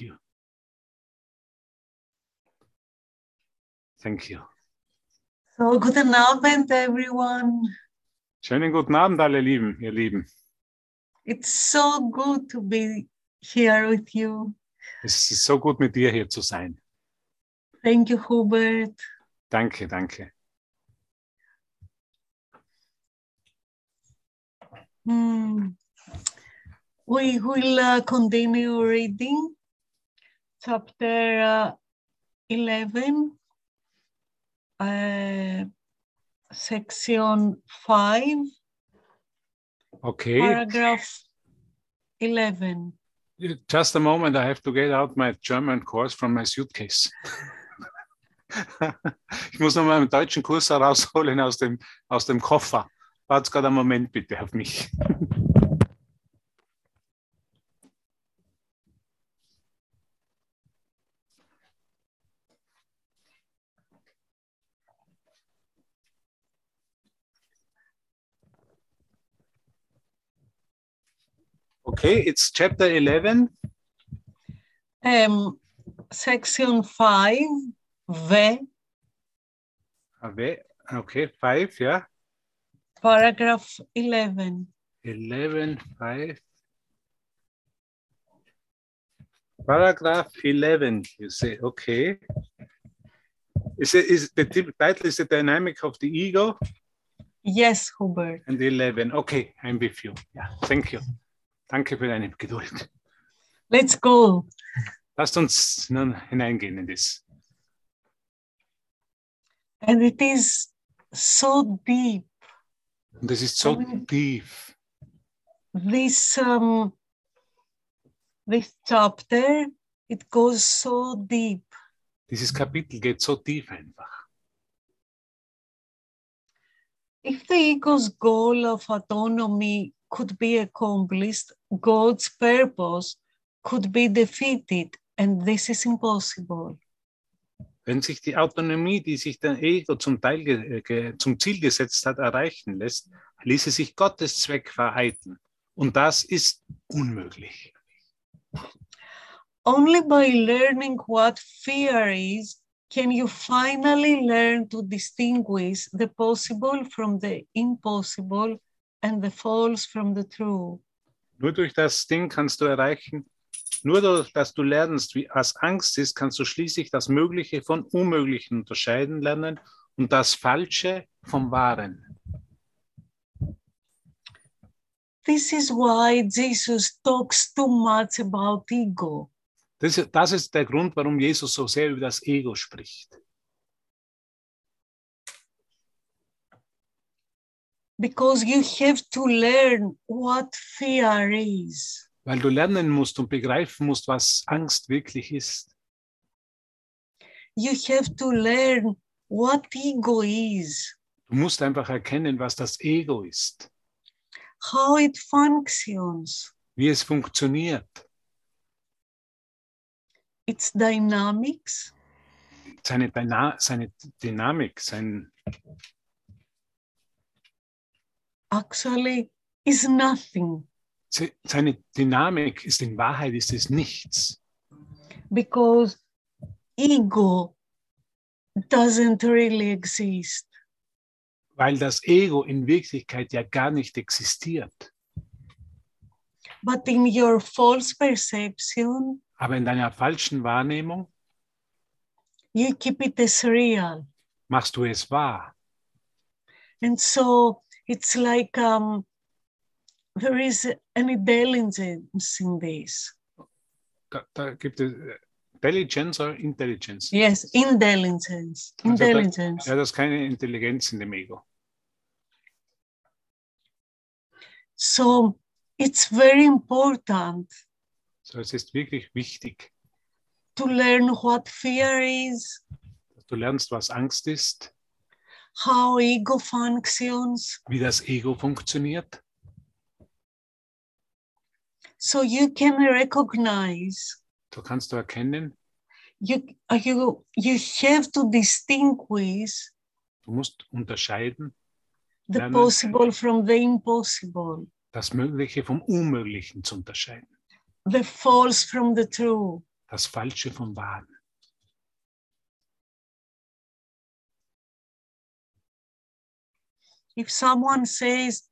you. Thank you. So, guten Abend, everyone. Schönen guten Abend, alle Lieben, ihr Lieben. It's so good to be here with you. Es ist so gut, mit dir hier zu sein. Thank you, Hubert. Danke, danke. Hmm. We will uh, continue reading chapter uh, 11, uh, section 5, Okay, paragraph 11. just a moment, I have to get out my German course from my suitcase. ich muss noch mal einen deutschen Kurs herausholen aus dem, aus dem Koffer. Warte gerade einen Moment bitte auf mich. Okay, it's chapter 11. Um, section 5, V, Okay, okay, 5, yeah. paragraph 11. 11, 5. Paragraph 11, you say, okay. Is, it, is the title is the dynamic of the ego Yes, Hubert. and 11. Okay, I'm with you. Yeah, thank you. Danke für deine Geduld. Let's go. Lasst uns nun hineingehen in das. And it is so deep. Und es ist so Mhm. tief. This um, this chapter it goes so deep. Dieses Kapitel geht so tief einfach. If the ego's goal of autonomy could be accomplished, God's purpose could be defeated, and this is impossible. Wenn sich die Autonomie, die sich der Ego zum, Teil zum Ziel gesetzt hat, erreichen lässt, ließe sich Gottes Zweck vereiteln. Und das ist unmöglich. Only by learning what fear is can you finally learn to distinguish the possible from the impossible and the false from the true. Nur durch das Ding kannst du erreichen, nur durch, dass du lernst, wie was Angst ist, kannst du schließlich das Mögliche von Unmöglichen unterscheiden lernen und das Falsche vom Wahren. This is why Jesus talks too much about ego. Das, das ist der Grund, warum Jesus so sehr über das Ego spricht. Because you have to learn what fear is. Weil du lernen musst und begreifen musst, was Angst wirklich ist. You have to learn what ego is, Du musst einfach erkennen, was das Ego ist, how it functions, wie es funktioniert, its dynamics, seine, Dyna seine Dynamik, sein, actually is nothing se- seine Dynamik ist in Wahrheit ist es nichts, because ego doesn't really exist. weil das Ego in Wirklichkeit ja gar nicht existiert. But in your false perception, Aber in deiner falschen Wahrnehmung you keep it as real. machst du es wahr. And so it's like um, there is an intelligence in this. Da, da gibt es äh, Intelligence oder Intelligence. Yes, intelligence. Also da- Intelligence. Ja, das ist keine Intelligenz in dem Ego. So it's very important So, es ist wirklich wichtig, to learn what fear is, dass du lernst, was Angst ist, how ego functions, wie das Ego funktioniert, so you can recognize. So kannst du erkennen, you you you have to distinguish du musst unterscheiden, the Lernen. possible from the impossible, das Mögliche vom Unmöglichen zu unterscheiden, the false from the true. das Falsche vom Wahren. If someone says,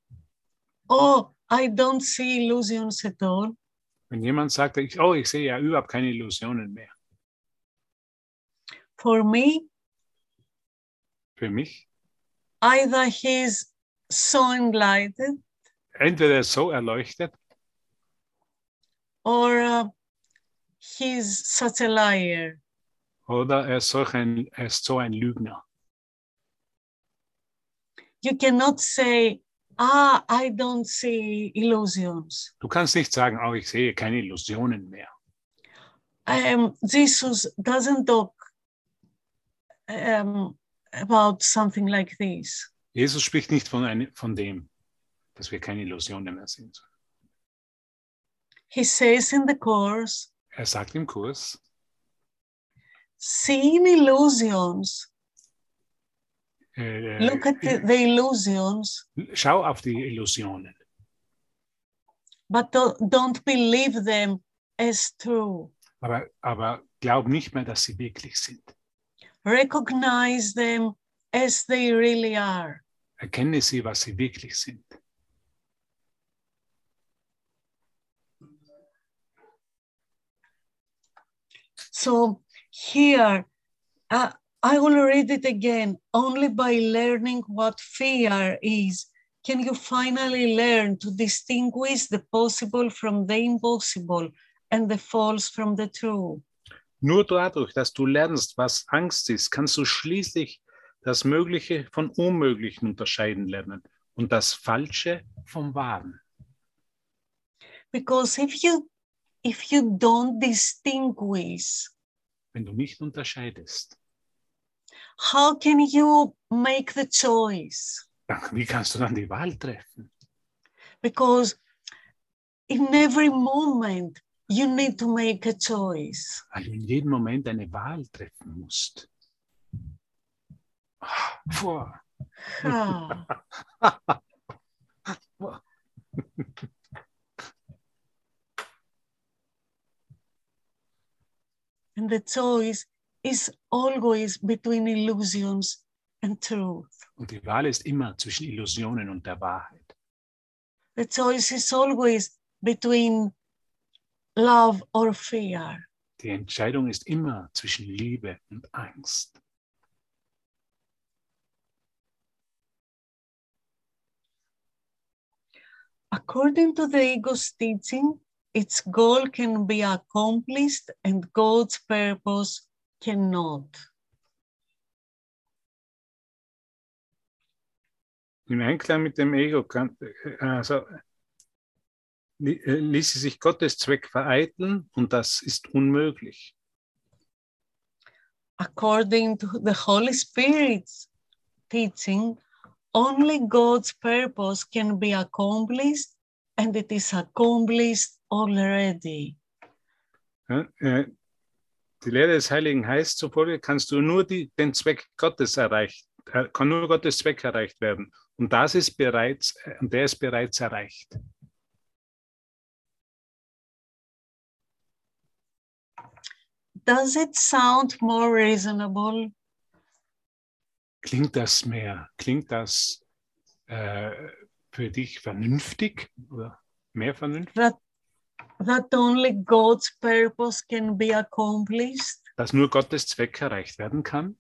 Oh, I don't see illusions at all, Wenn jemand sagt, oh, ich sehe ja überhaupt keine Illusionen mehr. for me, Für mich, either he's so enlightened entweder so erleuchtet or uh, he's such a liar. oder er ist, ein, er ist so ein Lügner. You cannot say, Ah, I don't see illusions. Du kannst nicht sagen, oh, ich sehe keine Illusionen mehr. um, Jesus doesn't talk um, about something like this. Jesus spricht nicht von, ein, von dem, dass wir keine Illusionen mehr sind. He says in the Course, Er sagt im Kurs, seeing illusions, look at the, the illusions, schau auf die Illusionen, but don't, don't believe them as true. aber, aber glaub nicht mehr, dass sie wirklich sind. Recognize them as they really are. Erkenne sie, was sie wirklich sind. So here, uh, I will read it again. Only by learning what fear is can you finally learn to distinguish the possible from the impossible and the false from the true. Nur dadurch, dass du lernst, was Angst ist, kannst du schließlich das Mögliche von Unmöglichen unterscheiden lernen und das Falsche vom Wahren. Because if you if you don't distinguish, Wenn du nicht unterscheidest, how can you make the choice? dann, wie kannst du dann die Wahl treffen? Because in every moment you need to make a choice. In jedem Moment eine Wahl treffen musst. Vor. And the choice is always between illusions and truth. Und die Wahl ist immer zwischen Illusionen und der Wahrheit. The choice is always between love or fear. Die Entscheidung ist immer zwischen Liebe und Angst. According to the ego's teaching, its goal can be accomplished and God's purpose cannot. Im Einklang mit dem Ego kann, also, äh, ließe sich Gottes Zweck vereiteln und das ist unmöglich. According to the Holy Spirit's teaching, only God's purpose can be accomplished and it is accomplished already. Ja, äh, Die Lehre des Heiligen heißt zufolge, kannst du nur die, den Zweck Gottes erreicht, äh, kann nur Gottes Zweck erreicht werden. Und das ist bereits, und der ist bereits erreicht. Does it sound more reasonable? Klingt das mehr, klingt das äh, für dich vernünftig oder mehr vernünftig, that that only God's purpose can be accomplished? dass nur Gottes Zweck erreicht werden kann?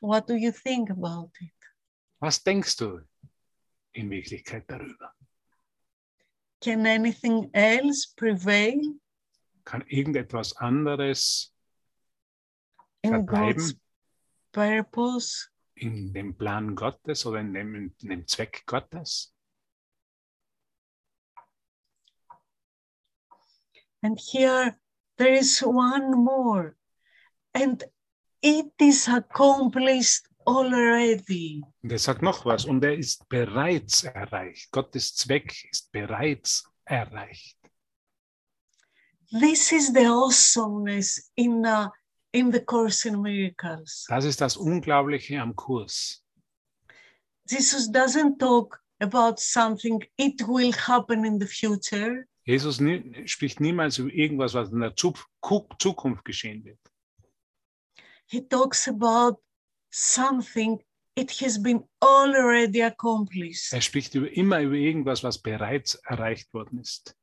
What do you think about it? Was denkst du in Wirklichkeit darüber? Can anything else prevail Kann irgendetwas anderes in? God's purpose? in dem Plan Gottes oder in dem, in dem Zweck Gottes? And here there is one more, and it is accomplished already. Und er sagt noch was, und er ist bereits erreicht. Gottes Zweck ist bereits erreicht. This is the awesomeness in uh, in the Course in Miracles. Das ist das Unglaubliche am Kurs. Jesus doesn't talk about something it will happen in the future. Jesus nie, spricht niemals über irgendwas, was in der Zu Ku- Zukunft geschehen wird. He talks about something it has been already accomplished. Er spricht über, immer über irgendwas, was bereits erreicht worden ist.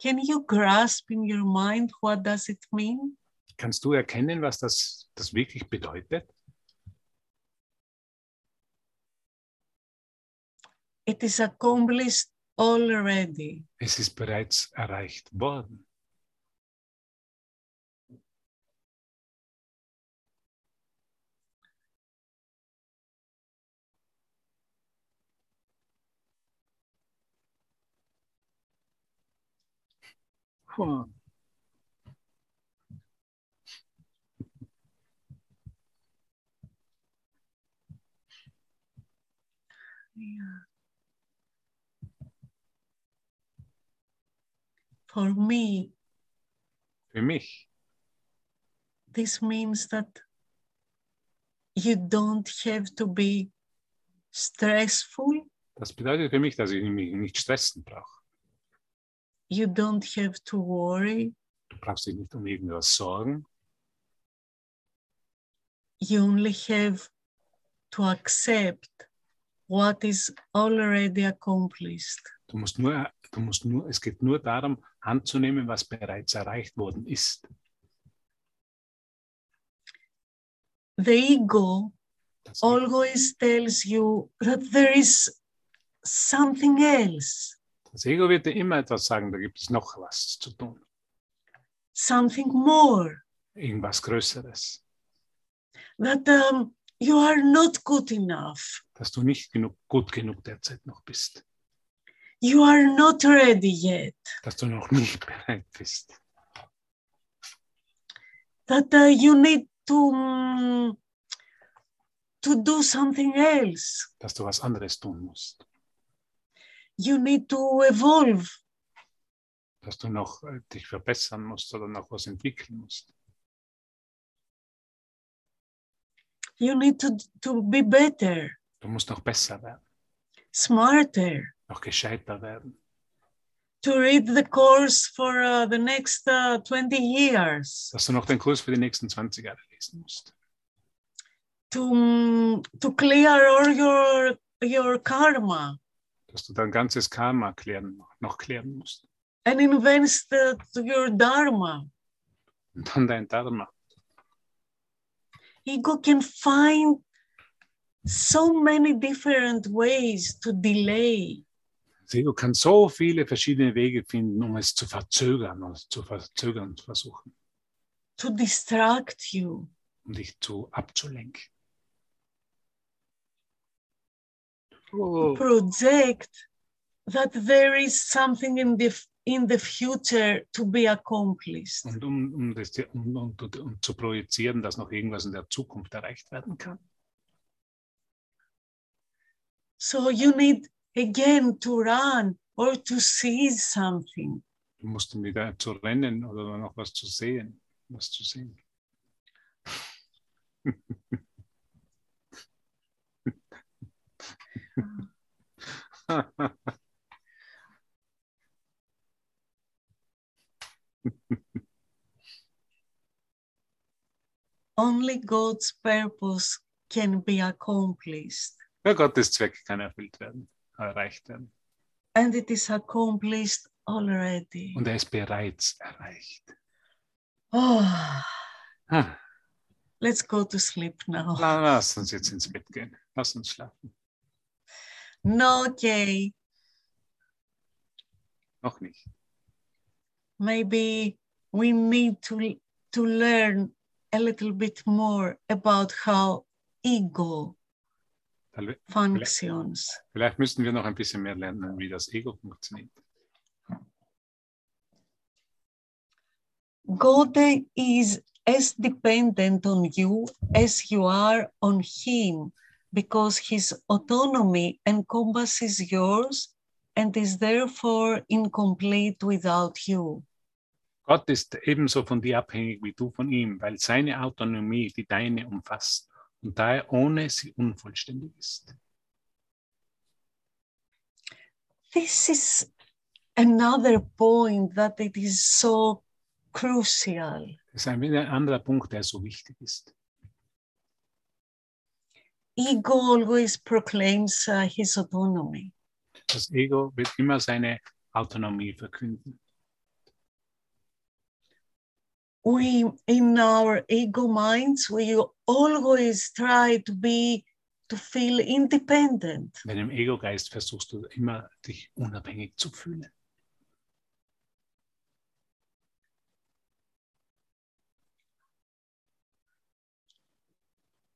Can you grasp in your mind what does it mean? Kannst du erkennen, was das, das wirklich bedeutet? It is accomplished already. Es ist bereits erreicht worden. Puh. Yeah. For me, Für mich this means that you don't have to be stressful, Das bedeutet für mich, dass ich mich nicht stressen brauche. you don't have to worry, Du brauchst dich nicht um irgendwas sorgen. you only have to accept what is already accomplished. Du musst nur, du musst nur, es geht nur darum, anzunehmen, was bereits erreicht worden ist. The ego Das, always tells you that there is something else, das Ego wird dir immer etwas sagen, da gibt es noch was zu tun. something more, Irgendwas Größeres. that um, you are not good enough, Dass du nicht genug, gut genug derzeit noch bist. You are not ready yet, Dass du noch nicht bereit bist. that uh, you need to, um, to do something else. Dass du was anderes tun musst. You need to evolve. Dass du noch äh, dich verbessern musst oder noch was entwickeln musst. You need to, to be better, Du musst noch besser werden. smarter, Gescheiter werden. to read the course for uh, the next uh, 20 years, Dass du noch den Kurs für die nächsten 20 Jahre lesen musst. to, um, to clear all your, your karma Dass du dein ganzes Karma klären, noch klären musst. and invest to your dharma. Und dann dein Dharma. Ego can find so many different ways to delay. Das Ego kann so viele verschiedene Wege finden, um es zu verzögern oder zu verzögern versuchen, to distract you. um dich zu abzulenken. Oh, project that there is something in the in the future to be accomplished. und um, um, das, um, um, um zu projizieren, dass noch irgendwas in der Zukunft erreicht werden kann. So you need again to run or to see something. Du musst dann wieder zu rennen oder noch was zu sehen, was zu sehen. Only God's purpose can be accomplished, Ja, Gottes Zweck kann erfüllt werden, erreicht werden. and it is accomplished already. Und er ist bereits erreicht. Oh, Ah, let's go to sleep now. la- lass uns jetzt ins Bett gehen. Lass uns schlafen. No, okay. Noch nicht. Maybe we need to to learn a little bit more about how ego functions. Vielleicht müssen wir noch ein bisschen mehr lernen, wie das Ego funktioniert. God is as dependent on you as you are on him because his autonomy encompasses yours and is therefore incomplete without you. Gott ist ebenso von dir abhängig wie du von ihm, weil seine Autonomie die deine umfasst und daher ohne sie unvollständig ist. this is another point that it is so crucial. Das ist ein anderer Punkt, der so wichtig ist. Ego always proclaims uh, his autonomy. Das Ego wird immer seine Autonomie verkünden. We, in our ego minds, we always try to be, to feel independent. Mit dem Ego-Geist versuchst du immer, dich unabhängig zu fühlen.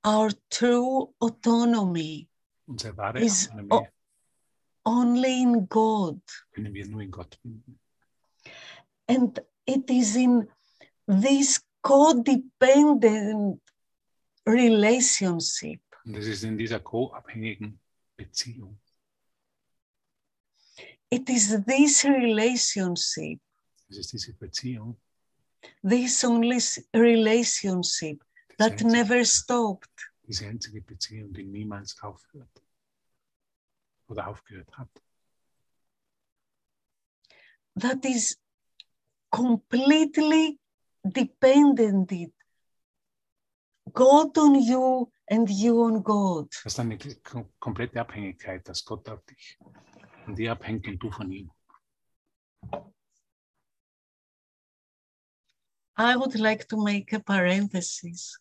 Our true autonomy Unsere wahre Ist- Autonomie only in God. können wir nur in Gott finden. And it is in this codependent relationship Und das ist in dieser co-abhängigen Beziehung. it is this relationship, Das ist diese Beziehung, this only relationship diese that einzige, never stopped. diese einzige Beziehung, die niemals aufhört oder aufgehört hat. that is completely dependent God on you and you on God. Das ist eine kom- komplette Abhängigkeit, dass Gott auf dich und dir abhängt und du von ihm. I would like to make a parenthesis.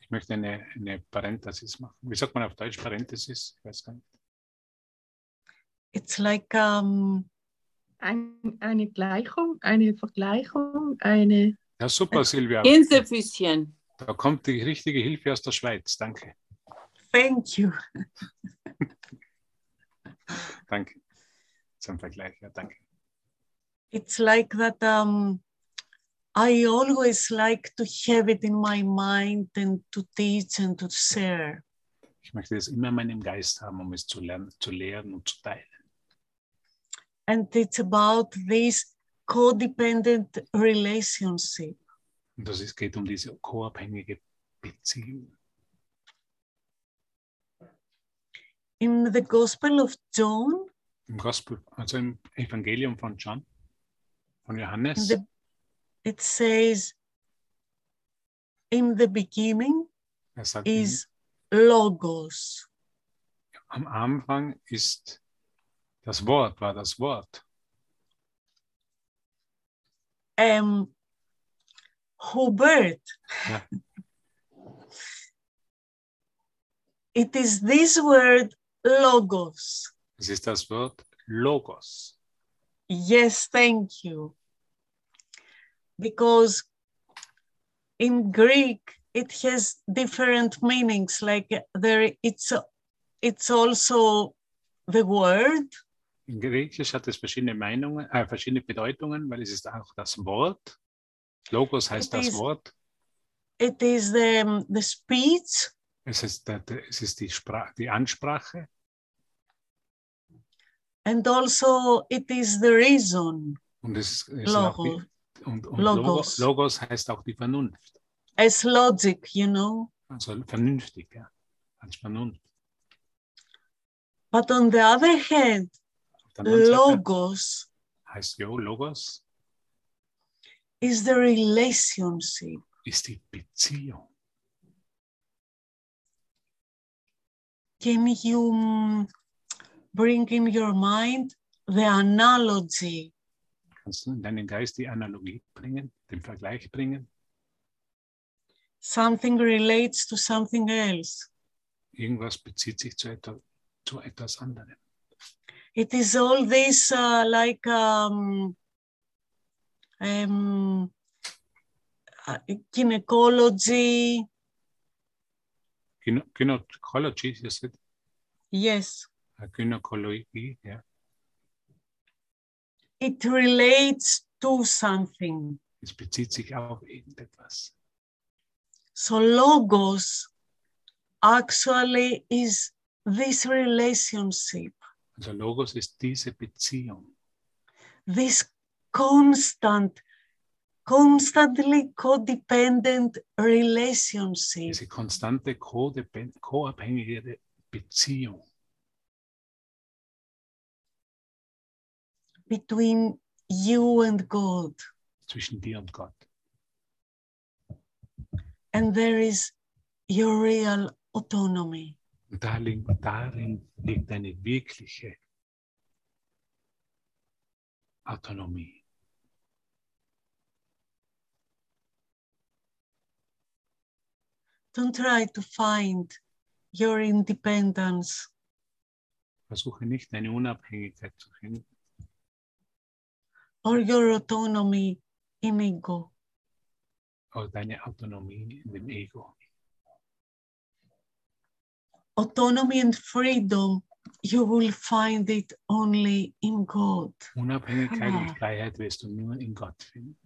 Ich möchte eine, eine Parenthesis machen. Wie sagt man auf Deutsch Parenthesis? Ich weiß gar nicht. It's like um, Ein, eine Gleichung, eine Vergleichung, eine Ja, super, Silvia. Gänsefüßchen. Da kommt die richtige Hilfe aus der Schweiz. Danke. thank you. Danke. Zum Vergleich, ja, danke. It's like that um, I always like to have it in my mind and to teach and to share. Ich möchte es immer in meinem Geist haben, um es zu lernen, zu lehren und zu teilen. And it's about this codependent relationship. Und das ist, geht um diese co-abhängige Beziehung. In the Gospel of John, Im Gospel, also im Evangelium von John, von Johannes, the, it says, in the beginning sagt, is Logos. am Anfang ist das Wort, war das Wort. Um, Hubert. Ja. It is this word, Logos. Es ist das Wort Logos. Yes, thank you. Because in Greek it has different meanings. Like there, it's it's also the word, In Griechisch hat es verschiedene Meinungen, äh, verschiedene Bedeutungen, weil es ist auch das Wort. Logos heißt It das is- Wort. it is the the speech, Es ist, es ist die, Spra die Ansprache and also it is the reason und es ist, es Logos, die, und, und Logos. Logos. Logos heißt auch die Vernunft. as logic, you know. Also vernünftig, ja. Als Vernunft. But on the other hand, logos heißt jo, Logos is the relationship. ist die Beziehung. Can you bring in your mind the analogy Kannst du in deinen Geist die Analogie bringen, den Vergleich bringen? something relates to something else. Irgendwas bezieht sich zu, etwa, zu etwas anderem. It is all this uh, like um, um, uh, gynecology. Gyne- Gynecology, you said? Yes, Uh, Gynäkologie, ja. it relates to something. Es bezieht sich auf irgendetwas. So logos actually is this relationship, Also Logos ist diese Beziehung, this constant, constantly codependent relationship diese konstante co-abhängige Beziehung. between you and God. zwischen dir und Gott. And there is your real autonomy. Und darin, darin liegt eine wirkliche Autonomie. Don't try to find your independence Versuche nicht deine Unabhängigkeit zu finden or your autonomy in ego. oder deine Autonomie in dem Ego. Autonomy and freedom, you will find it only in God, Unabhängigkeit und. Freiheit wirst du nur in Gott finden.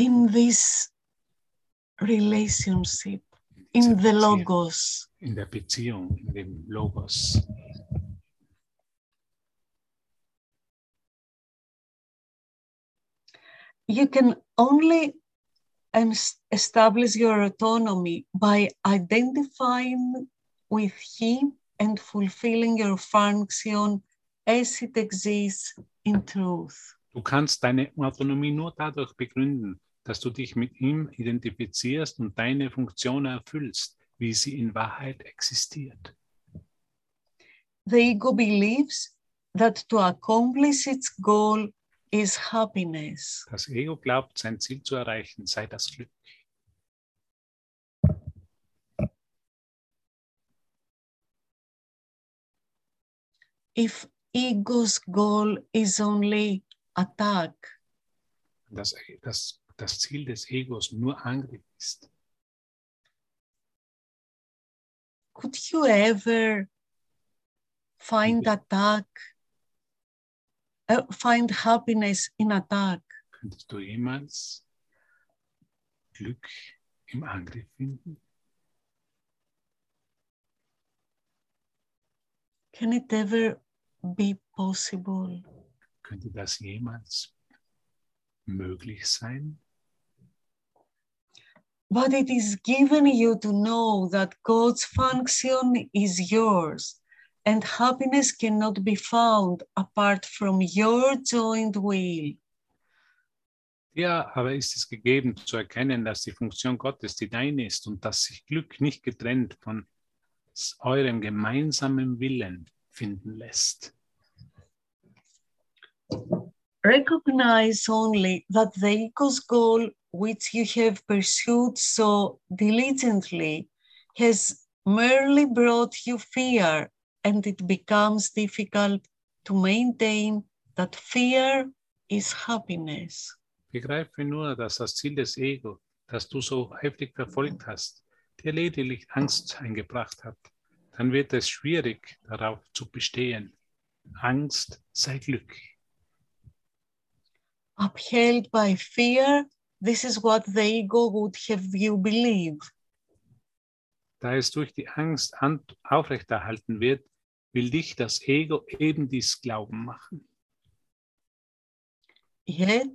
in this relationship, in the Beziehung, Logos. In der Beziehung, in dem Logos. You can only establish your autonomy by identifying with Him and fulfilling your function as it exists in truth. Du kannst deine Autonomie nur dadurch begründen, dass du dich mit ihm identifizierst und deine Funktion erfüllst, wie sie in Wahrheit existiert. The ego believes that to accomplish its goal is happiness. Das Ego glaubt, sein Ziel zu erreichen, sei das Glück. If ego's goal is only attack, Das, das, das Ziel des Egos nur Angriff ist. could you ever find attack, uh, find happiness in attack? Könntest du jemals Glück im Angriff finden? Can it ever be possible? Könnte das jemals möglich sein? But it is given you to know that God's function is yours, and happiness cannot be found apart from your joint will. Ja, aber ist es gegeben zu erkennen, dass die Funktion Gottes die deine ist und dass sich Glück nicht getrennt von eurem gemeinsamen Willen finden lässt. Recognize only that the ego's goal, which you have pursued so diligently, has merely brought you fear, and it becomes difficult to maintain that fear is happiness. Begreife nur, dass das Ziel des Ego, das du so heftig verfolgt hast, dir lediglich Angst eingebracht hat. Dann wird es schwierig, darauf zu bestehen. Angst sei Glück. Upheld by fear, this is what the ego would have you believe. Da es durch die Angst an- aufrechterhalten wird, will dich das Ego eben dies glauben machen. Yet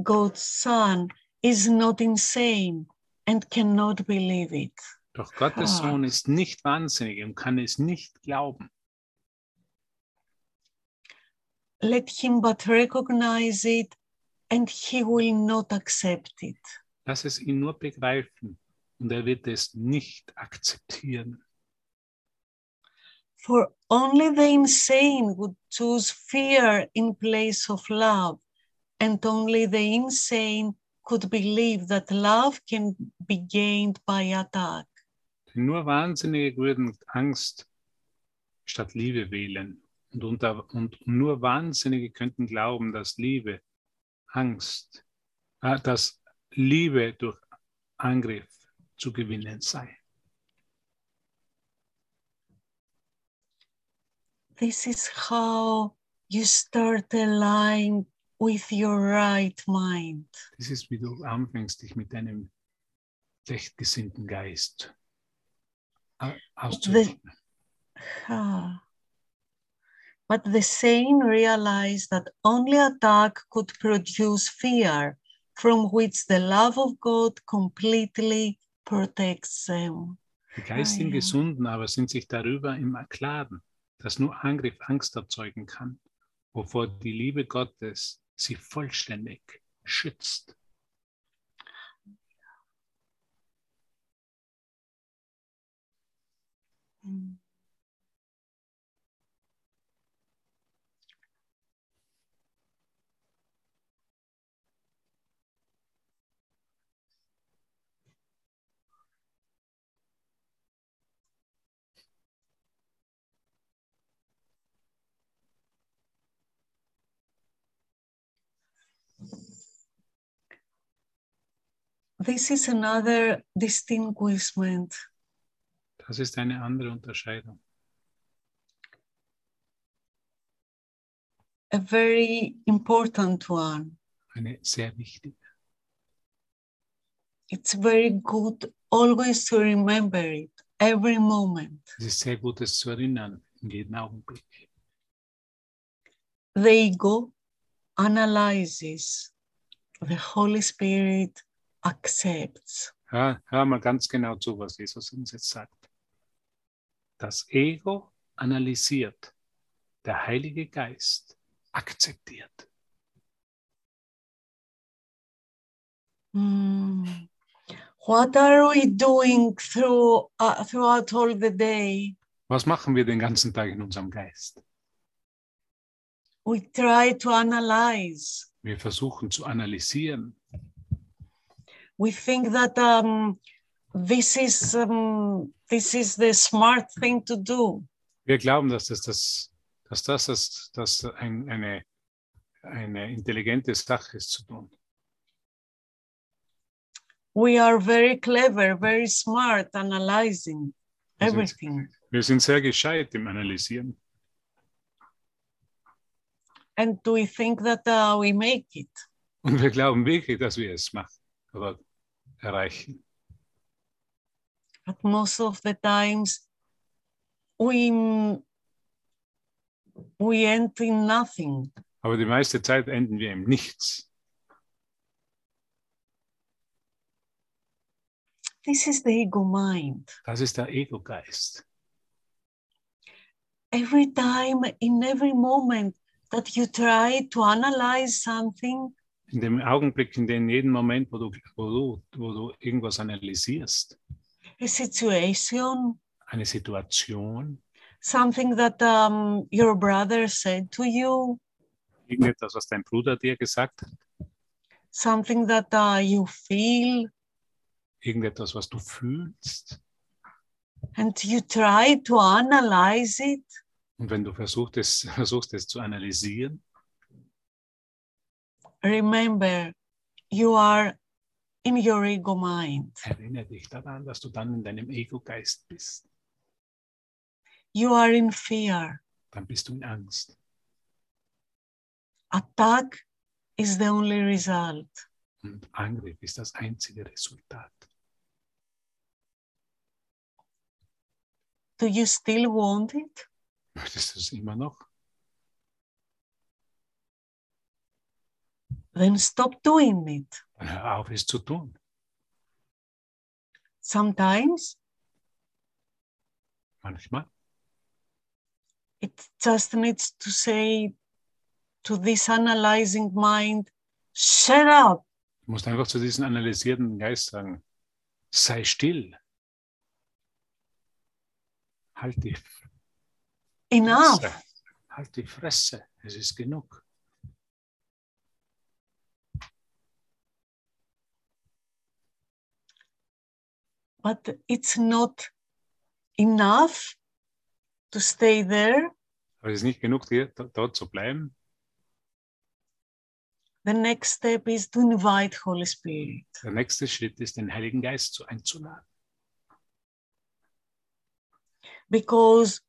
God's Son is not insane and cannot believe it. Doch Gottes Ah. Sohn ist nicht wahnsinnig und kann es nicht glauben. Let him but recognize it, and he will not accept it. Lass es ihn nur begreifen und er wird es nicht akzeptieren. For only the insane would choose fear in place of love, and only the insane could believe that love can be gained by attack. Nur Wahnsinnige würden Angst statt Liebe wählen. Und, unter, und nur Wahnsinnige könnten glauben, dass Liebe Angst, äh, dass Liebe durch Angriff zu gewinnen sei. This is how you start a line with your right mind. Das ist, wie du anfängst, dich mit deinem rechtgesinnten Geist äh, auszurichten. Ah. But the sane realized that only attack could produce fear, from which the love of God completely protects them. Die geistigen Ah, ja. Gesunden aber sind sich darüber im Klaren, dass nur Angriff Angst erzeugen kann, wovor die Liebe Gottes sie vollständig schützt. This is another distinguishment Das ist eine andere Unterscheidung. a very important one. Eine sehr wichtige. It's very good always to remember it every moment. Es ist sehr gut, es zu erinnern in jedem Augenblick. The ego analyzes, the Holy Spirit accepts. Hör, hör mal ganz genau zu, was Jesus uns jetzt sagt. Das Ego analysiert, der Heilige Geist akzeptiert. Hmm. What are we doing through, uh, throughout all the day? Was machen wir den ganzen Tag in unserem Geist? We try to analyze. Wir versuchen zu analysieren. We think that um, this is um, this is the smart thing to do. Wir glauben, dass das, das, dass das, das, das ein, eine, eine intelligente Sache ist zu tun. We are very clever, very smart, analyzing everything. Wir sind sehr gescheit im Analysieren. And we think that uh, we make it. Und wir glauben wirklich, dass wir es machen oder erreichen. But most of the times, we we end in nothing. Aber die meiste Zeit enden wir im Nichts. This is the ego mind. Das ist der Ego-Geist. Every time, in every moment that you try to analyze something, In dem Augenblick, in dem jeden Moment, wo du, wo du, wo du irgendwas analysierst, a situation, eine Situation, something that um, your brother said to you, irgendetwas, was dein Bruder dir gesagt hat, something that uh, you feel, irgendetwas, was du fühlst. and you try to analyze it, Und wenn du versuchst es, versuchst es zu analysieren, remember you are in your ego mind. erinnere dich daran, dass du dann in deinem Ego-Geist bist. You are in fear. Dann bist du in Angst. Attack is the only result. Und Angriff ist das einzige Resultat. Do you still want it? Möchtest du es immer noch? Then stop doing it. Dann hör auf, es zu tun. Sometimes Manchmal it just needs to say to this analyzing mind, shut up. Du musst einfach zu diesem analysierenden Geist sagen, sei still. Halt die Enough. Halt die Fresse. Es ist genug. But it's not enough to stay there. Aber es ist nicht genug, hier, dort zu bleiben. The next step is to invite Holy Spirit. Der nächste Schritt ist, den Heiligen Geist zu einzuladen. Because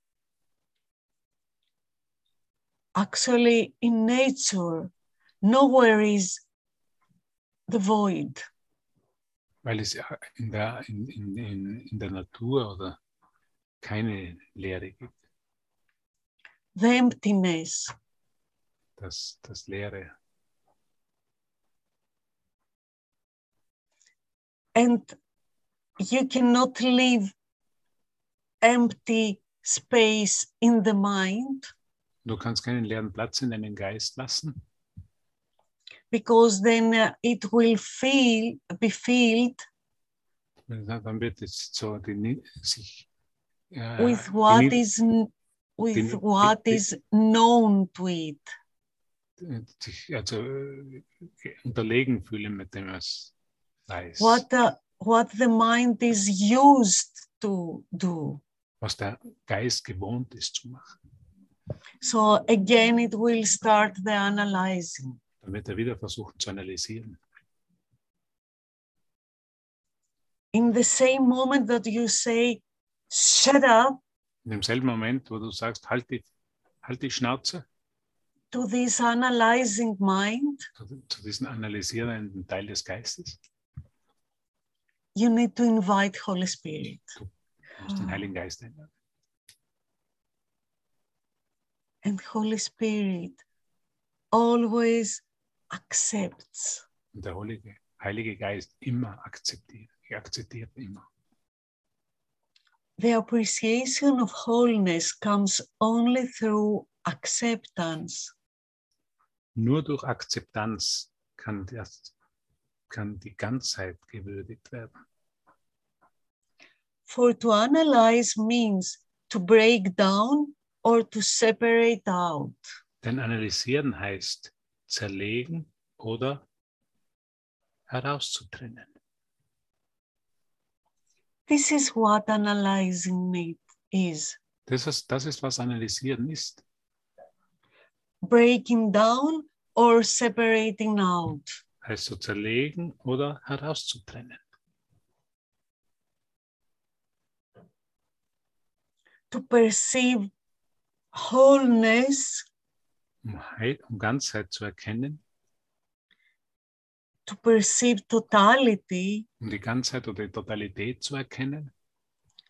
actually in nature, nowhere is the void. Weil es in der, in, in, in, in der Natur oder keine Leere gibt. the emptiness. Das, das Leere. And you cannot leave empty space in the mind Du kannst keinen leeren Platz in deinen Geist lassen, because then uh, it will feel be filled dann dann wird es so die, Ni- sich ah, äh, with what is with what is known to it. Eh, sich also äh, unterlegen fühlen mit dem was weiß, What the what the mind is used to do. was der Geist gewohnt ist zu machen. So again, it will start the analyzing. Dann wird er wieder versuchen zu analysieren. In the same moment that you say, shut up In demselben Moment, wo du sagst, halt die, halt die Schnauze, to this analyzing mind, zu, zu diesem analysierenden Teil des Geistes, you need to invite Holy Spirit. du musst den Heiligen Geist einladen. And Holy Spirit always accepts. Der Heilige, Heilige Geist immer akzeptiert. Er akzeptiert immer. The appreciation of wholeness comes only through acceptance. Nur durch Akzeptanz kann, das, kann die Ganzheit gewürdigt werden. For to analyze means to break down or to separate out. Denn analysieren heißt zerlegen oder herauszutrennen. This is what analyzing it is Das ist, das ist, was analysieren ist. breaking down or separating out. Heißt zu zerlegen oder herauszutrennen. To perceive wholeness, Um, Heil, um Ganzheit zu erkennen, to perceive totality, um die Ganzheit oder die Totalität zu erkennen,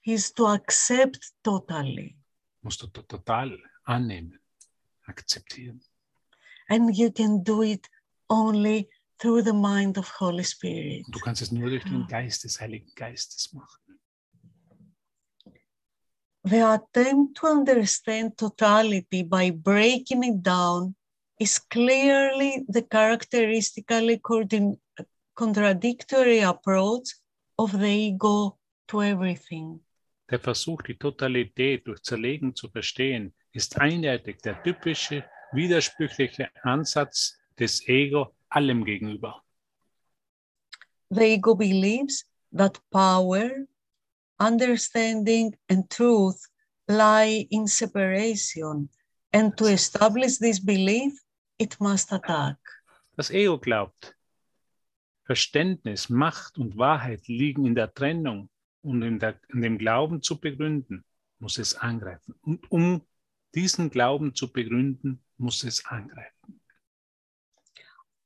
is to accept totally. musst du to- total annehmen, akzeptieren. And you can do it only through the mind of Holy Spirit. Und du kannst es nur durch den Geist des Heiligen Geistes machen. The attempt to understand totality by breaking it down is clearly the characteristically contradictory approach of the ego to everything. Der Versuch, die Totalität durch Zerlegen zu verstehen, ist eindeutig der typische widersprüchliche Ansatz des Ego allem gegenüber. The ego believes that power, understanding, and truth lie in separation, and to establish this belief, it must attack. Das Ego glaubt, Verständnis, Macht und Wahrheit liegen in der Trennung und in, der, in dem Glauben zu begründen, muss es angreifen. Und um diesen Glauben zu begründen, muss es angreifen.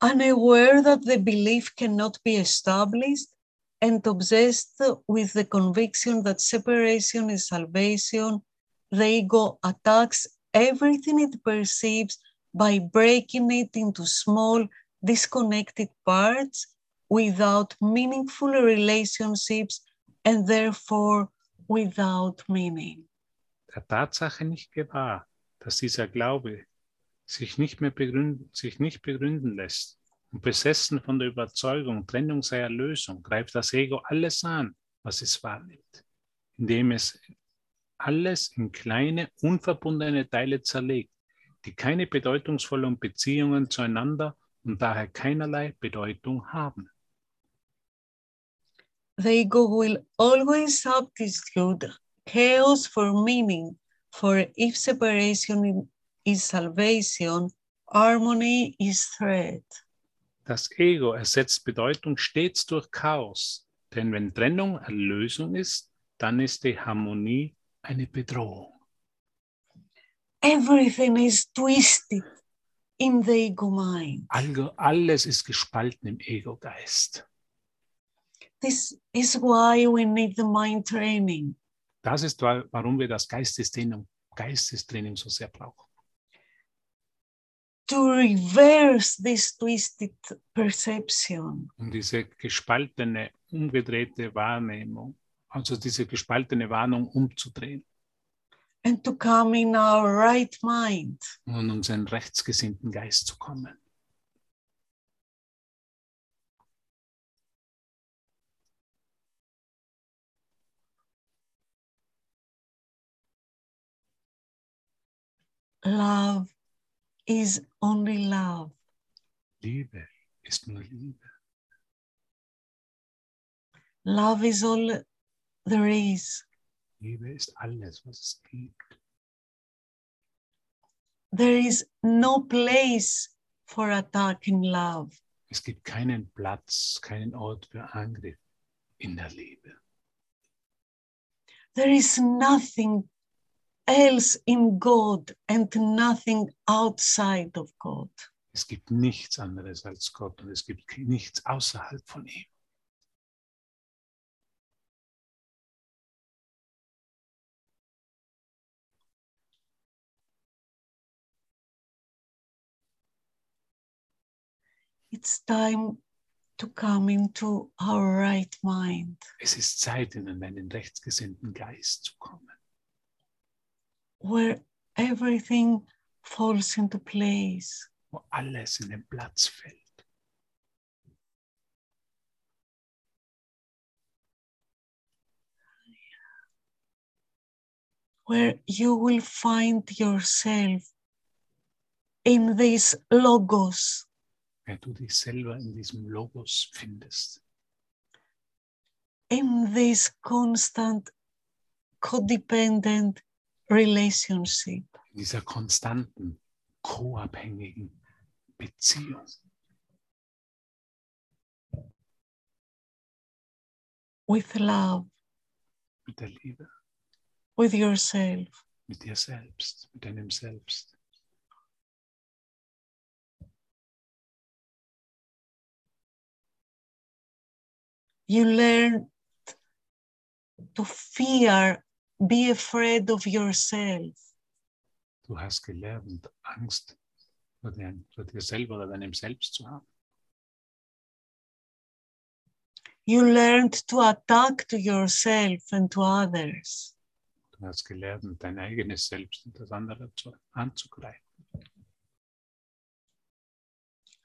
unaware that the belief cannot be established and obsessed with the conviction that separation is salvation, the ego attacks everything it perceives by breaking it into small, disconnected parts without meaningful relationships and therefore without meaning. Der Tatsache nicht gewahr, dass dieser Glaube sich nicht mehr begründen, sich nicht begründen lässt und besessen von der Überzeugung, Trennung sei Erlösung, greift das Ego alles an, was es wahrnimmt, indem es alles in kleine, unverbundene Teile zerlegt, die keine bedeutungsvollen Beziehungen zueinander und daher keinerlei Bedeutung haben. the ego will always substitute chaos for meaning. For if separation is salvation, harmony is threat. Das Ego ersetzt Bedeutung stets durch Chaos, denn wenn Trennung Erlösung ist, dann ist die Harmonie eine Bedrohung. Everything is twisted in the ego mind. Algo- Alles ist gespalten im Ego-Geist. This is why we need the mind training Das ist, wa- warum wir das Geistestraining, Geistestraining so sehr brauchen. To reverse this twisted perception. Um diese gespaltene, umgedrehte Wahrnehmung, also diese gespaltene Warnung umzudrehen. and to come in our right mind. um in unseren rechtsgesinnten Geist zu kommen. Love is only love. Liebe ist nur Liebe. Love is all there is. Liebe ist alles, was es gibt. There is no place for attacking love. Es gibt keinen Platz, keinen Ort für Angriff in der Liebe. There is nothing else in God and nothing outside of God. Es gibt nichts anderes als Gott und es gibt nichts außerhalb von ihm. It's time to come into our right mind Es ist Zeit, in einen rechtsgesinnten Geist zu kommen, where everything falls into place. wo alles in den Platz fällt. where you will find yourself in this logos, Wenn du dich selber in diesem Logos findest, in this constant codependent relationship. in dieser konstanten, co-abhängigen Beziehung with love, mit der Liebe, with yourself. mit dir selbst, mit deinem Selbst. You learn to fear, be afraid of yourself. Du hast gelernt, Angst vor, dein, vor dir selber oder deinem Selbst zu haben. You learned to attack to yourself and to others. Du hast gelernt, dein eigenes Selbst und das andere zu, anzugreifen.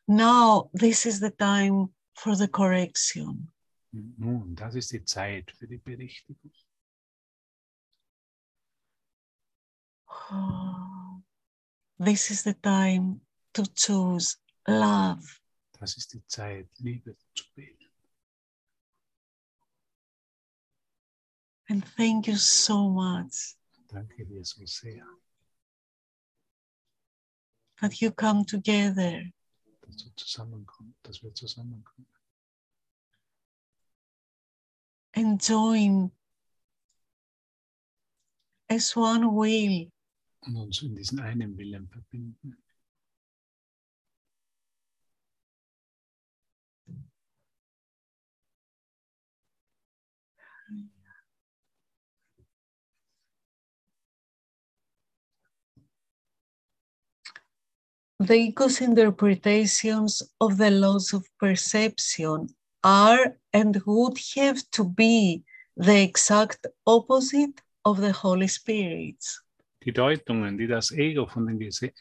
Now, this is the time for the correction. Nun, das ist die Zeit für die Berichtigung. This is the time to choose love. Das ist die Zeit, Liebe zu wählen. And thank you so much Danke dir so sehr, that you come together dass du zusammenkommst, dass wir zusammenkommen. and join as one will und uns in diesen einen Willen verbinden. the ego's interpretations of the laws of perception are and would have to be the exact opposite of the Holy Spirit. Die Deutungen, die das Ego von den, Gese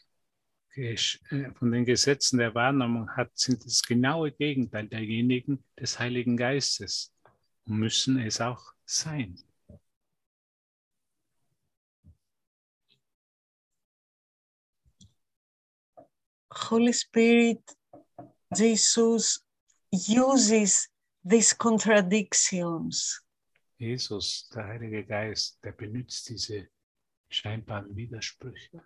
äh, von den Gesetzen der Wahrnehmung hat, sind das genaue Gegenteil derjenigen des Heiligen Geistes und müssen es auch sein. Holy Spirit, Jesus uses these contradictions Jesus, der Heilige Geist, der benutzt diese scheinbaren Widersprüche.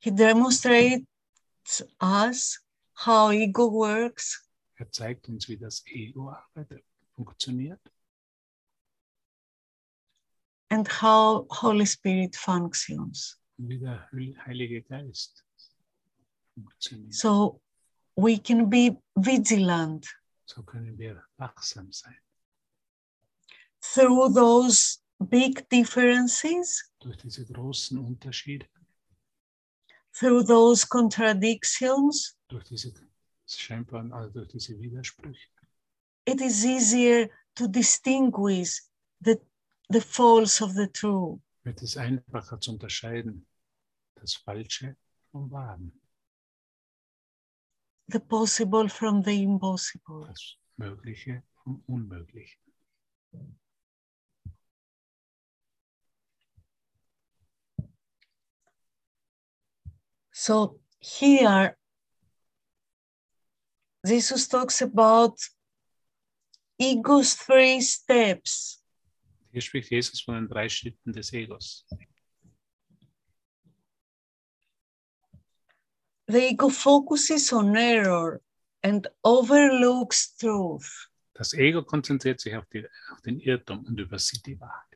He demonstrates us how ego works Er zeigt uns, wie das Ego arbeitet, funktioniert and how Holy Spirit functions. und wie der Heilige Geist funktioniert. So we can be vigilant So können wir wachsam sein. Through those big differences, Durch diese großen Unterschiede, through those contradictions. durch diese scheinbaren, also durch diese Widersprüche. It is easier to distinguish the, the false of the true. wird es einfacher zu unterscheiden, das Falsche vom Wahren, the possible from the impossible. das Mögliche vom Unmöglichen. So here, Jesus talks about ego's three steps. Hier spricht Jesus von den drei Schritten des Egos. The ego focuses on error and overlooks truth. Das Ego konzentriert sich auf, die, auf den Irrtum und übersieht die Wahrheit.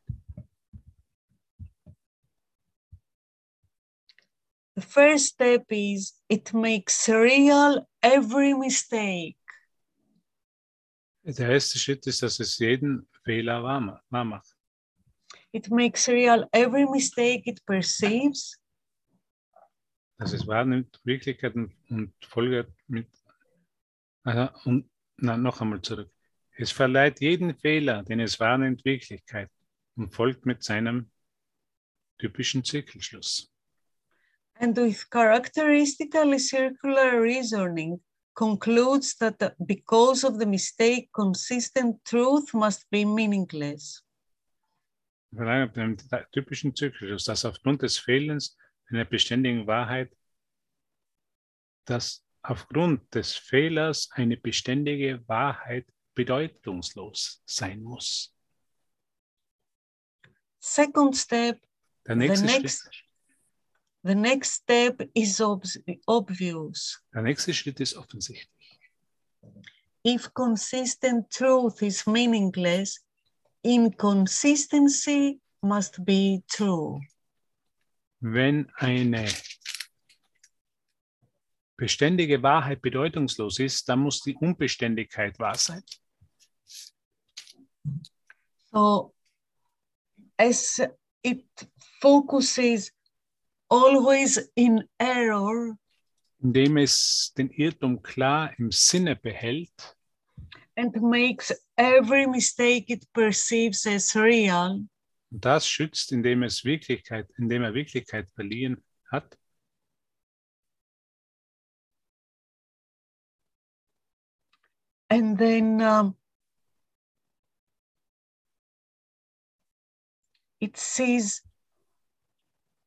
The first step is it makes real every mistake. Der erste Schritt ist, dass es jeden Fehler wahr ma- wahr macht. It makes real every mistake it perceives Dass es wahrnimmt, Wirklichkeit und, und folgt mit. Aha, und na, noch einmal zurück. Es verleiht jeden Fehler, den es wahrnimmt, Wirklichkeit und folgt mit seinem typischen Zirkelschluss. And with characteristically circular reasoning concludes that because of the mistake, consistent truth must be meaningless. Mit dem typischen Zirkelschluss, dass aufgrund des Fehlens einer beständigen Wahrheit, dass aufgrund des Fehlers eine beständige Wahrheit bedeutungslos sein muss. Second step, Der nächste, next- Schritt, the next step is obs- obvious. der nächste Schritt ist offensichtlich. If consistent truth is meaningless, inconsistency must be true. Wenn eine beständige Wahrheit bedeutungslos ist, dann muss die Unbeständigkeit wahr sein. So, as it focuses always in error, Indem es den Irrtum klar im Sinne behält. And makes every mistake it perceives as real, und das schützt, indem es Wirklichkeit, indem er Wirklichkeit verliehen hat, and then um, it sees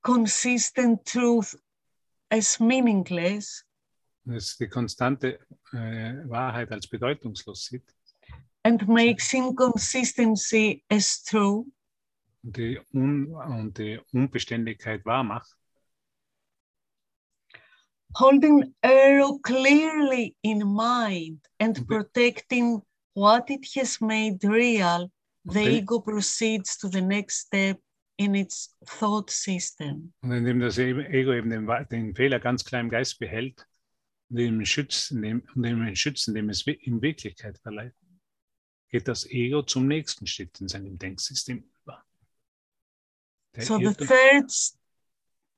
consistent truth as meaningless, es die konstante äh, Wahrheit als bedeutungslos sieht and makes inconsistency as true, die, er Un und die er Unbeständigkeit wahr macht, holding error clearly in mind and protecting what it has made real, the ego proceeds to the next step in its thought system. Und indem das Ego eben den, den Fehler ganz klar im Geist behält, und ihn schützt, indem, indem ihn schützt, indem es in Wirklichkeit verleiht, geht das Ego zum nächsten Schritt in seinem Denksystem über. Der So the third,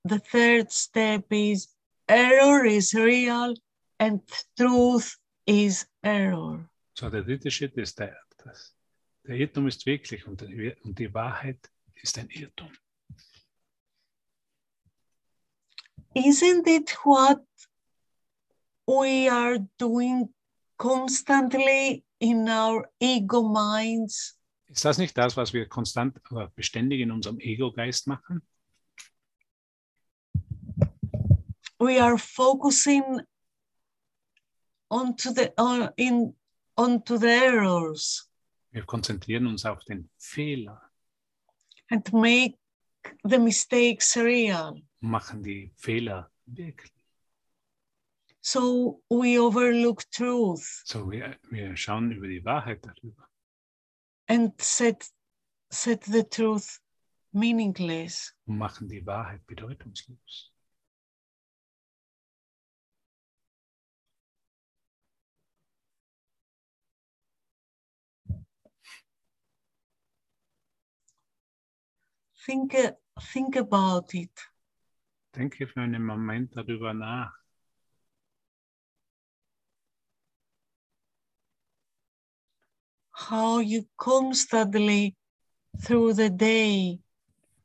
the third step is error is real and truth is error. so der dritte Schritt ist der, das, der Irrtum ist wirklich und, und die Wahrheit ist ein Irrtum. Isn't it what we are doing constantly in our ego minds? Ist das nicht das, was wir konstant oder beständig in unserem Ego-Geist machen? We are focusing onto the on, in onto the errors Wir konzentrieren uns auf den Fehler and make the mistakes real. machen die Fehler wirklich. So we overlook truth So, wir, wir schauen über die Wahrheit darüber and set set the truth meaningless. und machen die Wahrheit bedeutungslos. Think think about it. Denke für einen Moment darüber nach. how you constantly through the day.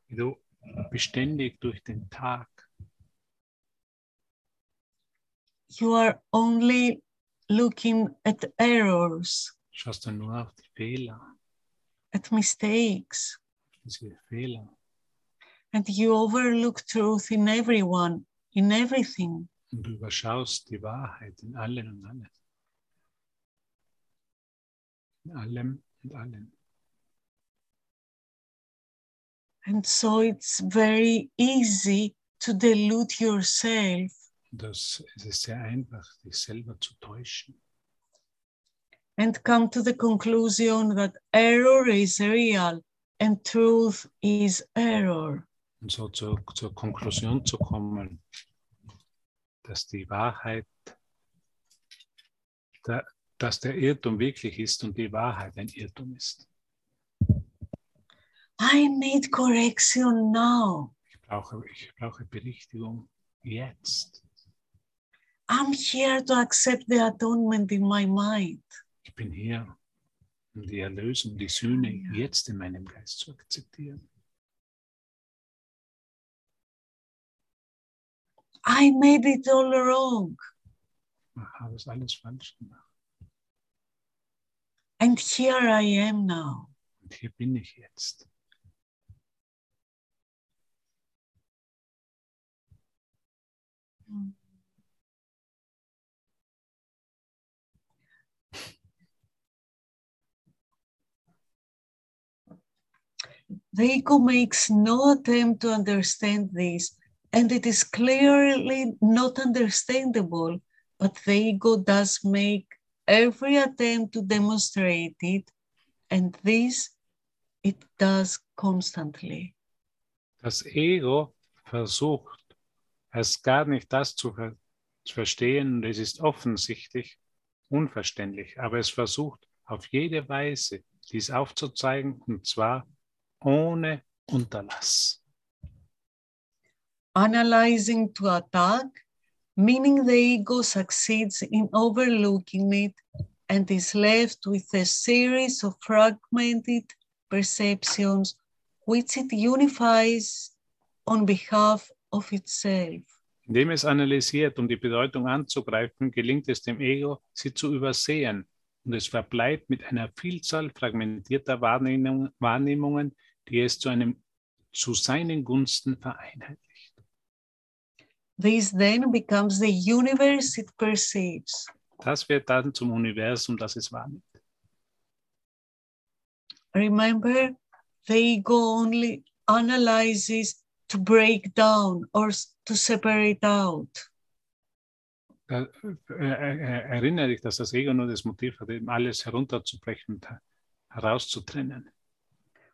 Wie du beständig durch den Tag. You are only looking at errors, schaust du nur auf die Fehler, at mistakes, and you overlook truth in everyone, in everything. und du überschaust die Wahrheit in allen und alles. In allem und allen. And so it's very easy to delude yourself das, es ist sehr einfach, dich selber zu täuschen and come to the conclusion that error is real and truth is error. und so zur, zur Konklusion zu kommen, dass die Wahrheit, da, dass der Irrtum wirklich ist und die Wahrheit ein Irrtum ist. I need correction now. Ich brauche, ich brauche Berichtigung jetzt. I'm here to accept the atonement in my mind. Ich bin hier, um die Erlösung, die Sühne jetzt in meinem Geist zu akzeptieren. I made it all wrong. Ich habe es alles falsch gemacht. And here I am now. Und hier bin ich jetzt. The ego makes no attempt to understand this, and it is clearly not understandable, but the ego does make every attempt to demonstrate it, and this it does constantly. Das Ego versucht, erst gar nicht das zu, ver zu verstehen und es ist offensichtlich unverständlich, aber es versucht auf jede Weise, dies aufzuzeigen und zwar ohne Unterlass. Analyzing to attack, meaning the ego succeeds in overlooking it and is left with a series of fragmented perceptions which it unifies on behalf of itself. Indem es analysiert, um die Bedeutung anzugreifen, gelingt es dem Ego, sie zu übersehen und es verbleibt mit einer Vielzahl fragmentierter Wahrnehmung, Wahrnehmungen, die es zu einem zu seinen Gunsten vereinheitlicht. This then becomes the universe it perceives. Das wird dann zum Universum, das es wahrnimmt. Remember, the ego only analyzes to break down or to separate out. Äh, äh, erinnere dich, dass das Ego nur das Motiv hat, alles herunterzubrechen und herauszutrennen.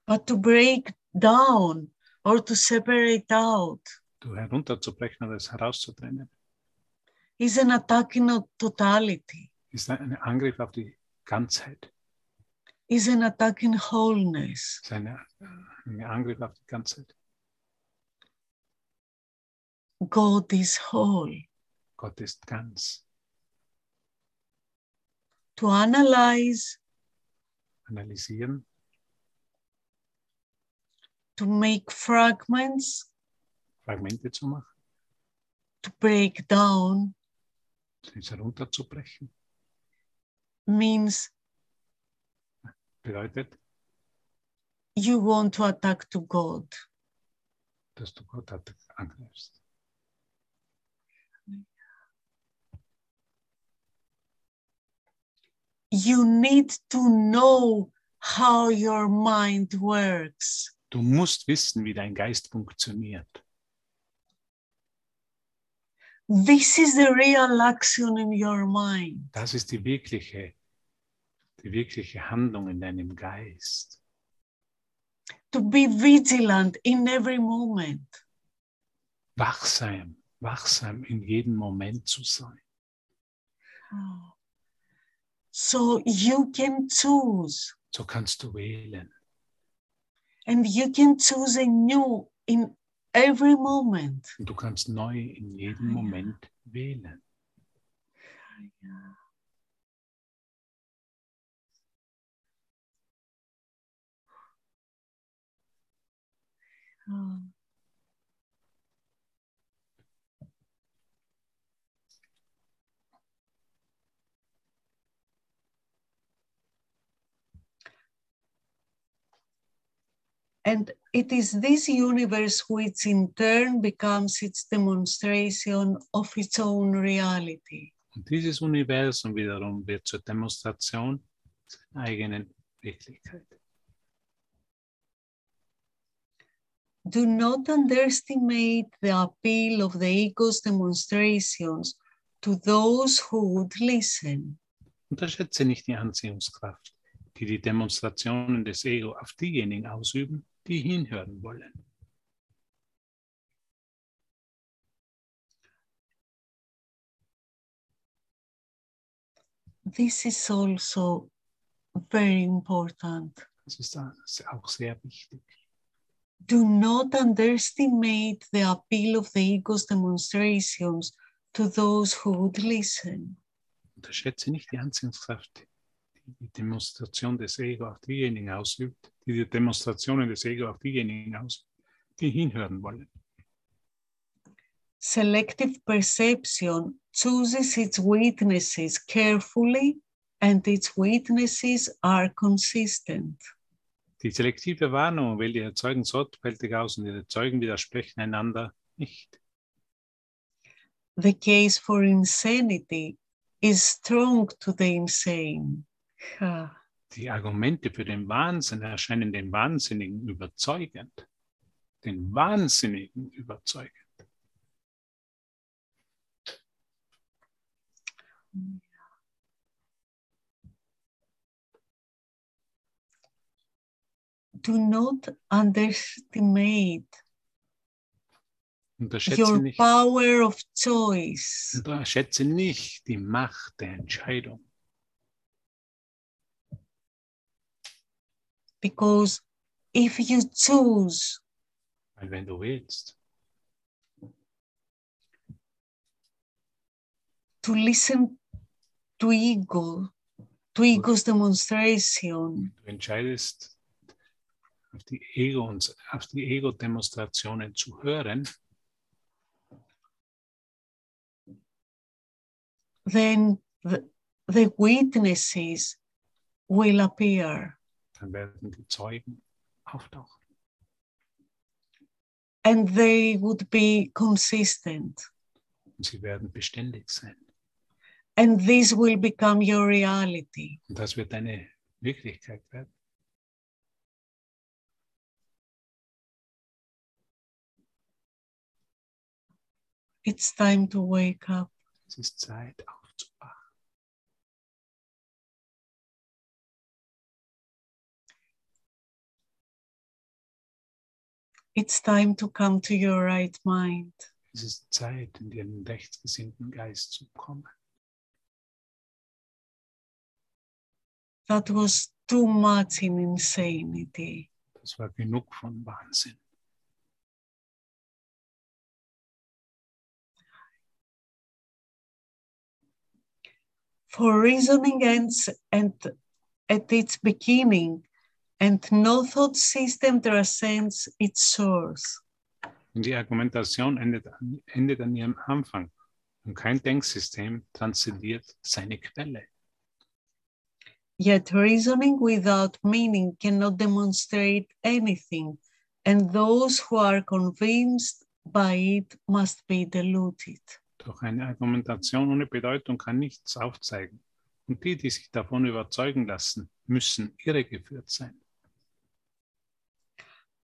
But to break down or to separate out Du herunterzubrechen und es herauszutrennen, is an attack in totality, ist ein Angriff auf die Ganzheit, is an attack in wholeness. ist eine, ein Angriff auf die Ganzheit. God is whole. Gott ist ganz. To analyze, Analysieren, to make fragments, Fragmente zu machen, to break down es herunterzubrechen, means bedeutet, you want to attack to God. dass du Gott angreifst. You need to know how your mind works. Du musst wissen, wie dein Geist funktioniert. This is the real action in your mind. Das ist die wirkliche, die wirkliche Handlung in deinem Geist. To be vigilant in every moment. Wachsam, wachsam in jedem Moment zu sein. So you can choose, So kannst du wählen. And you can choose a new in every moment. Und du kannst neu in jedem ah, Moment wählen. Oh. And it is this universe which in turn becomes its demonstration of its own reality. Und dieses Universum wiederum wird zur Demonstration seiner eigenen Wirklichkeit. Do not underestimate the appeal of the ego's demonstrations to those who would listen. Unterschätze nicht die Anziehungskraft, die die Demonstrationen des Ego auf diejenigen ausüben, die hinhören wollen. This is also very important. Das ist auch sehr wichtig. Do not underestimate the appeal of the ego's demonstrations to those who would listen. Unterschätze nicht die Anziehungskraft, die die Demonstration des Ego auf diejenigen ausübt, die Demonstrationen des Ego auf diejenigen ausübt, die hinhören wollen. Selective perception chooses its witnesses carefully, and its witnesses are consistent. Die selektive Wahrnehmung wählt ihre Zeugen sorgfältig aus und ihre Zeugen widersprechen einander nicht. The case for insanity is strong to the insane. Ah. Die Argumente für den Wahnsinn erscheinen den Wahnsinnigen überzeugend. Den Wahnsinnigen überzeugend. Do not underestimate your nicht, power of choice. unterschätze nicht die Macht der Entscheidung. Because if you choose Weil wenn du willst, to listen to ego, to ego's demonstration, du entscheidest, auf die Ego und auf die Ego-Demonstrationen zu hören, then the, the witnesses will appear dann werden die Zeugen auftauchen. and they would be consistent. Und sie werden beständig sein. And this will become your reality. Und das wird eine Wirklichkeit werden. It's time to wake up. Es ist Zeit It's time to come to your right mind. Es ist Zeit, in den rechtsgesinnten Geist zu kommen. That was too much in insanity. Das war genug von Wahnsinn. For reasoning ends and at its beginning, and no thought system transcends its source. Und die Argumentation endet, endet an ihrem Anfang. Und kein Denksystem transzendiert seine Quelle. Yet reasoning without meaning cannot demonstrate anything, and those who are convinced by it must be deluded. Doch eine Argumentation ohne Bedeutung kann nichts aufzeigen. Und die, die sich davon überzeugen lassen, müssen irregeführt sein.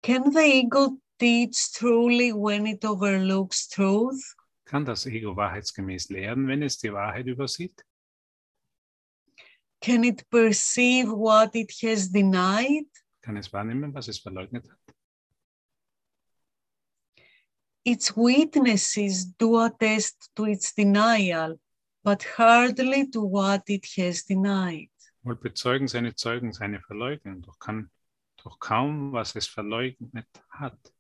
Can the ego teach truly when it overlooks truth? Kann das Ego wahrheitsgemäß lehren, wenn es die Wahrheit übersieht? Can it perceive what it has denied? Kann es wahrnehmen, was es verleugnet hat? Its witnesses do attest to its denial, but hardly to what it has denied. Wohl bezeugen seine Zeugen seine Verleugnung, doch kann doch kaum, was es verleugnet hat.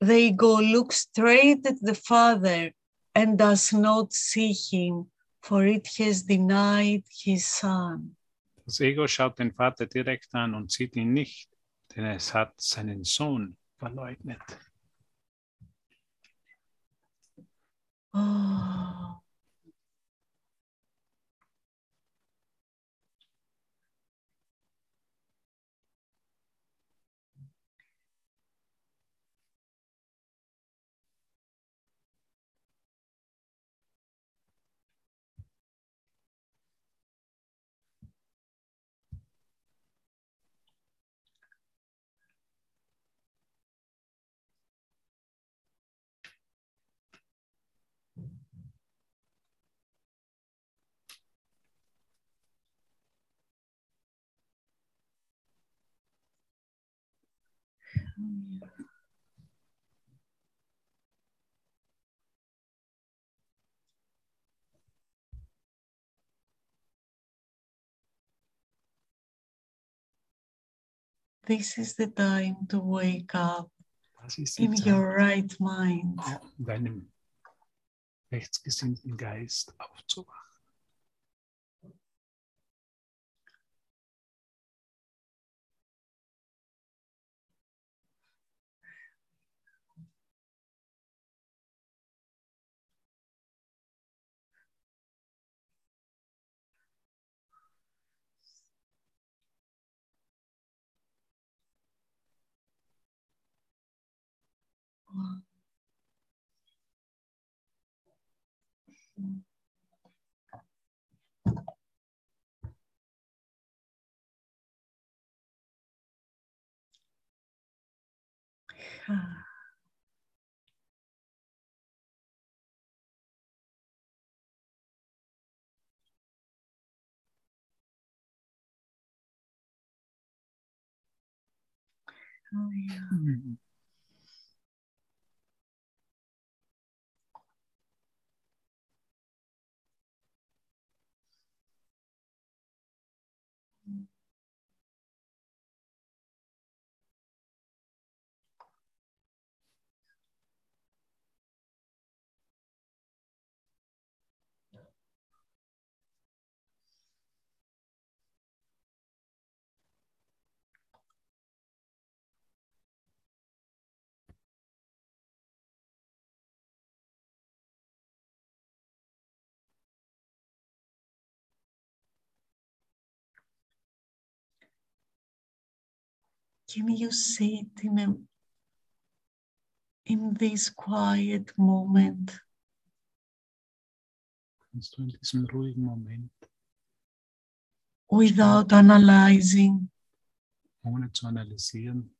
The ego looks straight at the Father and does not see him, for it has denied his Son. Das Ego schaut den Vater direkt an und sieht ihn nicht, denn es hat seinen Sohn verleugnet. Oh. This is the time to wake up Das ist die in Zeit, your right mind. deinem rechtsgesinnten Geist aufzuwachen. 嗯，哈，哎呀，嗯。Can you sit in a in this quiet moment. Kannst du in diesem ruhigen Moment, without analyzing, ohne zu analysieren,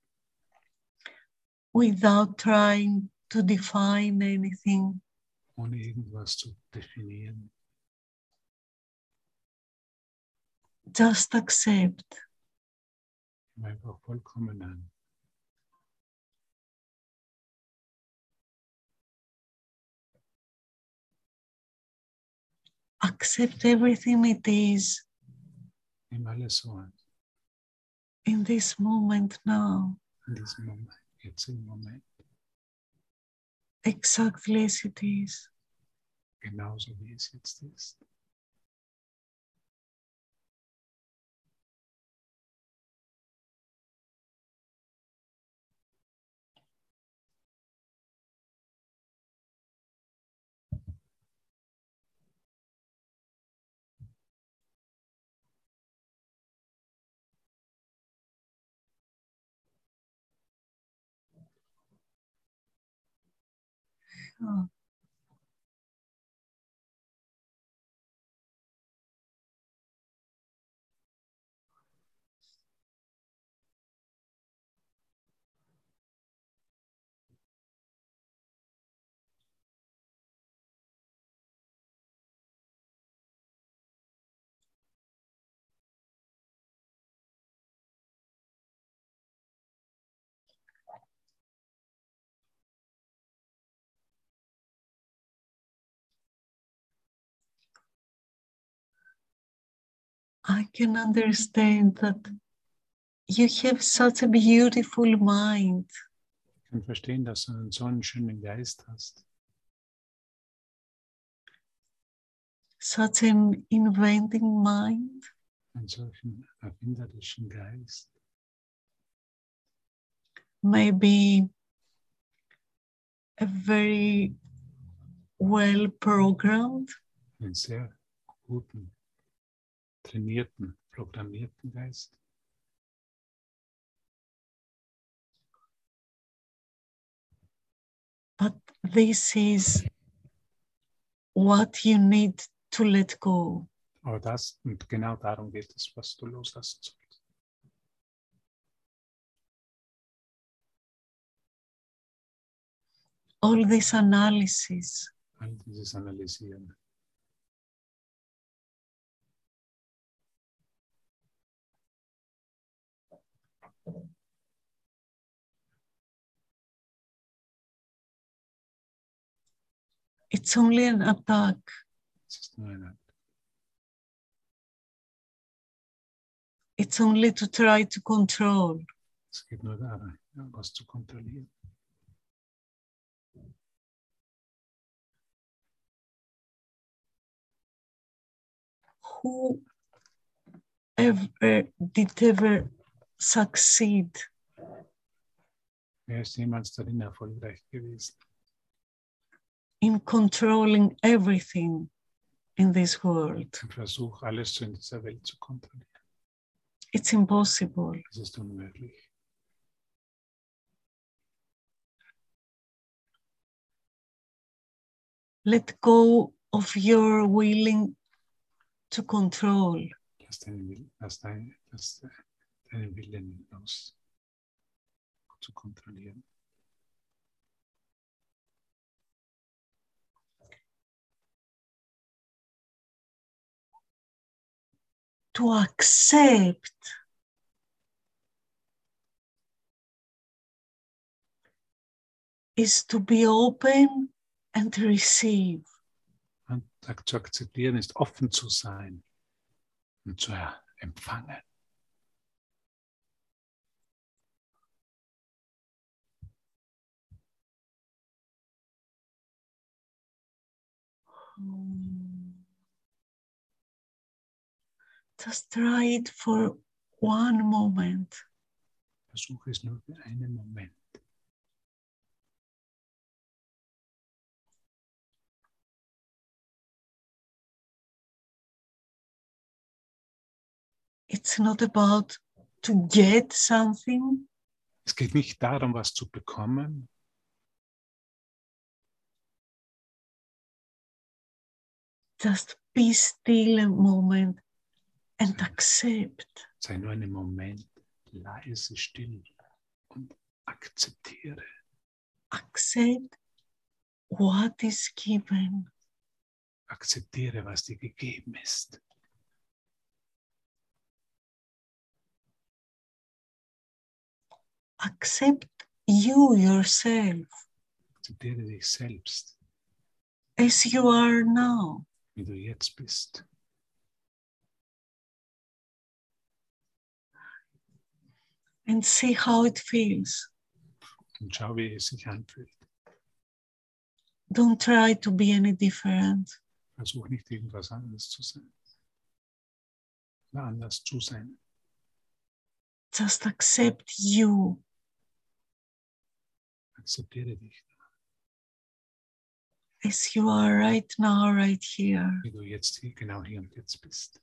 without trying to define anything, ohne irgendwas zu definieren, just accept einfach vollkommen an. accept everything it is Nimm alles so an, in this moment now, in diesem Moment, jetzigen Moment, exactly as it is. genauso wie es jetzt ist. Oh. I can understand that you have such a beautiful mind. Ich kann verstehen, dass du einen so einen schönen Geist hast, such an inventing mind. einen solchen erfinderischen Geist. maybe a very well programmed einen sehr guten, trainierten, programmierten Geist. but this is what you need to let go. Aber das, und genau darum geht es, was du loslassen sollst. All this analysis, All dieses Analysieren. It's only an attack. Es ist nur eine, It's only to try to control. es geht nur darum, was zu kontrollieren. Who ever did ever succeed Wer ist jemals darin erfolgreich gewesen, in controlling everything in this world? Versuch, alles in dieser Welt zu kontrollieren? It's impossible. Das ist unmöglich. Let go of your willing to control. Lass deinen, lass dein, lass deinen Willen los, zu kontrollieren. To accept is to be open and receive. Und zu akzeptieren ist offen zu sein und zu empfangen. Um, Just try it for one moment. Versuch es nur für einen Moment. It's not about to get something, Es geht nicht darum, was zu bekommen, just be still a moment and accept. sei nur einen Moment leise, still und akzeptiere. Accept what is given. Akzeptiere, was dir gegeben ist. Accept you yourself Akzeptiere dich selbst, as you are now. wie du jetzt bist. And see how it feels. Und schau, wie es sich anfühlt. Don't try to be any different. Versuch nicht irgendwas anderes zu sein. Oder anders zu sein. Just accept you Akzeptiere dich, as you are right now, right here. wie du jetzt hier, genau hier und jetzt bist.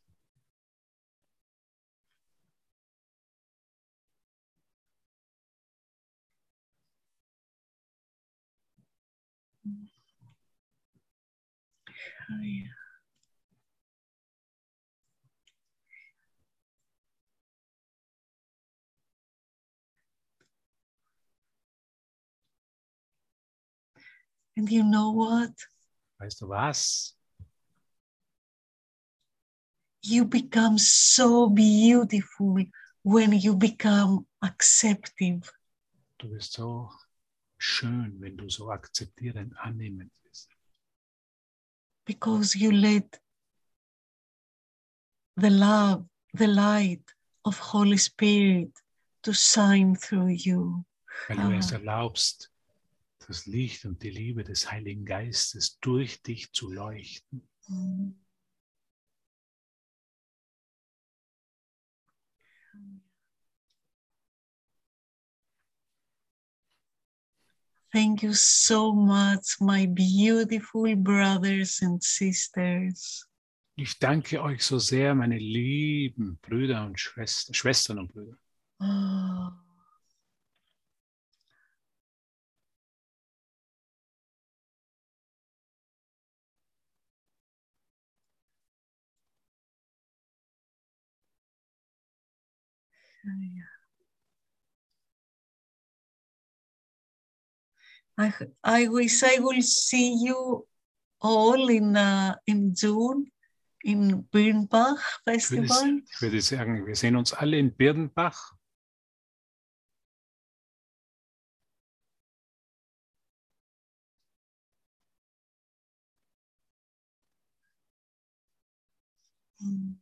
And you know what? Weißt du was? You become so beautiful when you become acceptive. Du bist so schön, wenn du so akzeptierend, annehmend. Because you let the love, the light of Holy Spirit to shine through you. Weil du es erlaubst, das Licht und die Liebe des Heiligen Geistes durch dich zu leuchten. Thank you so much, my beautiful brothers and sisters. Ich danke euch so sehr, meine lieben Brüder und Schwestern, Schwestern und Brüder. Oh. I, I wish I will see you all in, uh, in June in Birnbach Ich würde, Festival. ich würde sagen, wir sehen uns alle in Birnbach. Mm.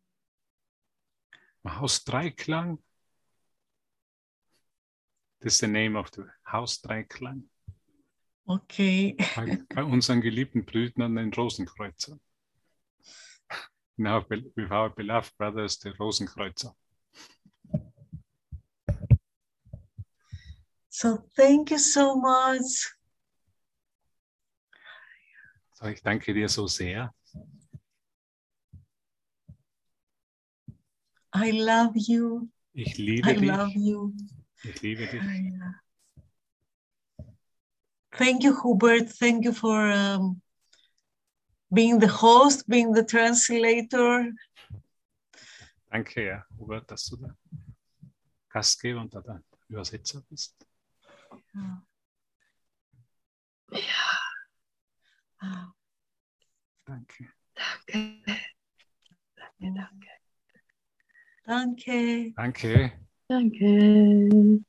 Haus Dreiklang. That's the name of the Haus Dreiklang. Okay. Bei, bei unseren geliebten Brüdern den Rosenkreuzer. Now with our beloved brothers, the Rosenkreuzer. So thank you so much. So, ich danke dir so sehr. I love you. Ich liebe I love dich. you. Ich liebe dich. Yeah. Thank you, Hubert. Thank you for um, being the host, being the translator. Danke, ja, Hubert, dass du der Gastgeber und der Übersetzer bist. Ah, Danke. Danke. Danke, danke. Danke. Danke. Danke.